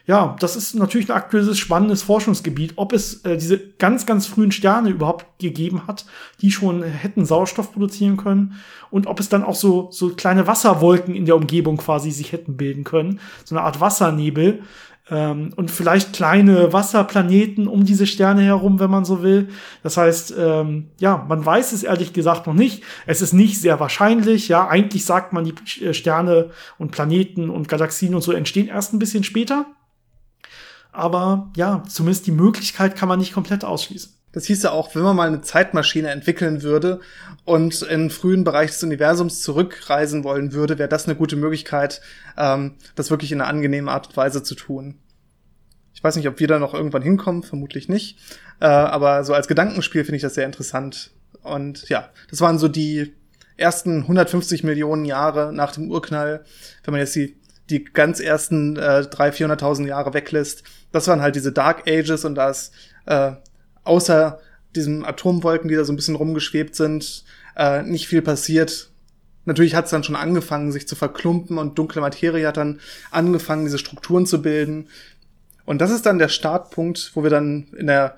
Speaker 1: ja, das ist natürlich ein aktuelles, spannendes Forschungsgebiet, ob es äh, diese ganz, ganz frühen Sterne überhaupt gegeben hat, die schon hätten Sauerstoff produzieren können und ob es dann auch so, so kleine Wasserwolken in der Umgebung quasi sich hätten bilden können, so eine Art Wassernebel, ähm, und vielleicht kleine Wasserplaneten um diese Sterne herum, wenn man so will. Das heißt, ähm, ja, man weiß es ehrlich gesagt noch nicht. Es ist nicht sehr wahrscheinlich. Ja, eigentlich sagt man, die äh, Sterne und Planeten und Galaxien und so entstehen erst ein bisschen später aber ja, zumindest die Möglichkeit kann man nicht komplett ausschließen.
Speaker 2: Das hieße auch, wenn man mal eine Zeitmaschine entwickeln würde und in den frühen Bereich des Universums zurückreisen wollen würde, wäre das eine gute Möglichkeit, ähm, das wirklich in einer angenehmen Art und Weise zu tun. Ich weiß nicht, ob wir da noch irgendwann hinkommen, vermutlich nicht. Äh, aber so als Gedankenspiel finde ich das sehr interessant. Und ja, das waren so die ersten 150 Millionen Jahre nach dem Urknall. Wenn man jetzt die die ganz ersten äh, 300.000, 400.000 Jahre weglässt. Das waren halt diese Dark Ages und da ist äh, außer diesen Atomwolken, die da so ein bisschen rumgeschwebt sind, äh, nicht viel passiert. Natürlich hat es dann schon angefangen, sich zu verklumpen und dunkle Materie hat dann angefangen, diese Strukturen zu bilden. Und das ist dann der Startpunkt, wo wir dann in der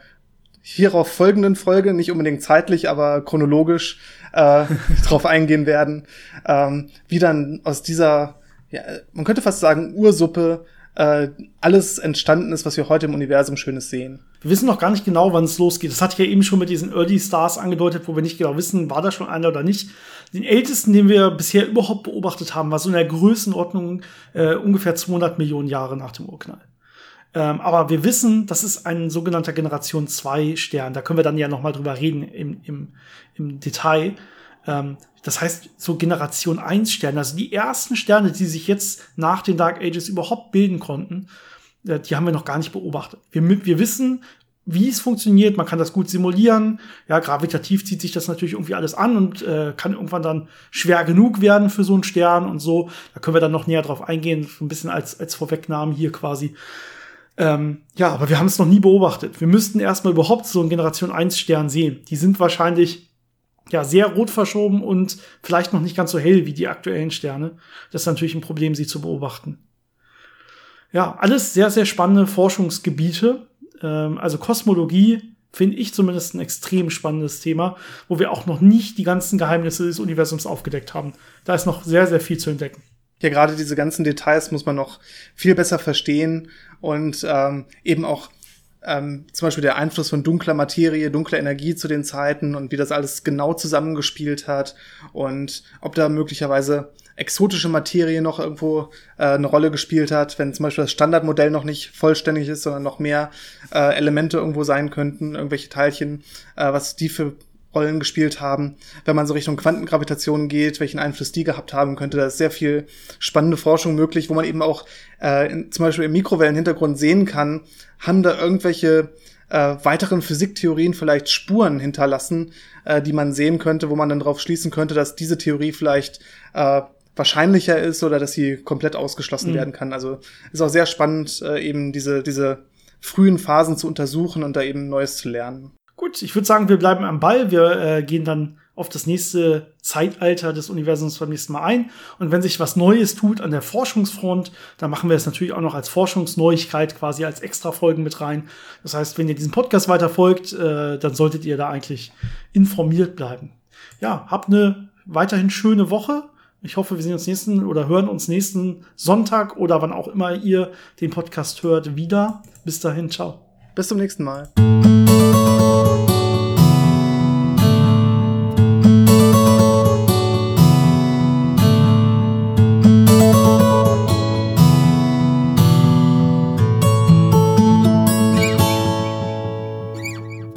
Speaker 2: hierauf folgenden Folge, nicht unbedingt zeitlich, aber chronologisch äh, *laughs* drauf eingehen werden, ähm, wie dann aus dieser ja, man könnte fast sagen, Ursuppe äh, alles entstanden ist, was wir heute im Universum Schönes sehen.
Speaker 1: Wir wissen noch gar nicht genau, wann es losgeht. Das hatte ich ja eben schon mit diesen Early Stars angedeutet, wo wir nicht genau wissen, war da schon einer oder nicht. Den ältesten, den wir bisher überhaupt beobachtet haben, war so in der Größenordnung äh, ungefähr 200 Millionen Jahre nach dem Urknall. Ähm, aber wir wissen, das ist ein sogenannter Generation 2 Stern. Da können wir dann ja noch mal drüber reden im, im, im Detail. Ähm, das heißt, so Generation 1 Sterne, also die ersten Sterne, die sich jetzt nach den Dark Ages überhaupt bilden konnten, äh, die haben wir noch gar nicht beobachtet. Wir, wir wissen, wie es funktioniert, man kann das gut simulieren. Ja, gravitativ zieht sich das natürlich irgendwie alles an und äh, kann irgendwann dann schwer genug werden für so einen Stern und so. Da können wir dann noch näher drauf eingehen, so ein bisschen als, als Vorwegnahmen hier quasi. Ähm, ja, aber wir haben es noch nie beobachtet. Wir müssten erstmal überhaupt so einen Generation 1 Stern sehen. Die sind wahrscheinlich ja, sehr rot verschoben und vielleicht noch nicht ganz so hell wie die aktuellen Sterne. Das ist natürlich ein Problem, sie zu beobachten. Ja, alles sehr, sehr spannende Forschungsgebiete. Ähm, also Kosmologie finde ich zumindest ein extrem spannendes Thema, wo wir auch noch nicht die ganzen Geheimnisse des Universums aufgedeckt haben. Da ist noch sehr, sehr viel zu entdecken.
Speaker 2: Ja, gerade diese ganzen Details muss man noch viel besser verstehen und ähm, eben auch ähm, zum Beispiel der Einfluss von dunkler Materie, dunkler Energie zu den Zeiten und wie das alles genau zusammengespielt hat und ob da möglicherweise exotische Materie noch irgendwo äh, eine Rolle gespielt hat, wenn zum Beispiel das Standardmodell noch nicht vollständig ist, sondern noch mehr äh, Elemente irgendwo sein könnten, irgendwelche Teilchen, äh, was die für Rollen gespielt haben. Wenn man so Richtung Quantengravitation geht, welchen Einfluss die gehabt haben könnte, da ist sehr viel spannende Forschung möglich, wo man eben auch äh, in, zum Beispiel im Mikrowellenhintergrund sehen kann, haben da irgendwelche äh, weiteren Physiktheorien vielleicht Spuren hinterlassen, äh, die man sehen könnte, wo man dann darauf schließen könnte, dass diese Theorie vielleicht äh, wahrscheinlicher ist oder dass sie komplett ausgeschlossen mhm. werden kann. Also ist auch sehr spannend, äh, eben diese, diese frühen Phasen zu untersuchen und da eben Neues zu lernen.
Speaker 1: Gut, ich würde sagen, wir bleiben am Ball. Wir äh, gehen dann auf das nächste Zeitalter des Universums beim nächsten Mal ein. Und wenn sich was Neues tut an der Forschungsfront, dann machen wir es natürlich auch noch als Forschungsneuigkeit quasi als extra Folgen mit rein. Das heißt, wenn ihr diesen Podcast weiter folgt, äh, dann solltet ihr da eigentlich informiert bleiben. Ja, habt eine weiterhin schöne Woche. Ich hoffe, wir sehen uns nächsten oder hören uns nächsten Sonntag oder wann auch immer ihr den Podcast hört wieder. Bis dahin, ciao.
Speaker 2: Bis zum nächsten Mal. Thank you.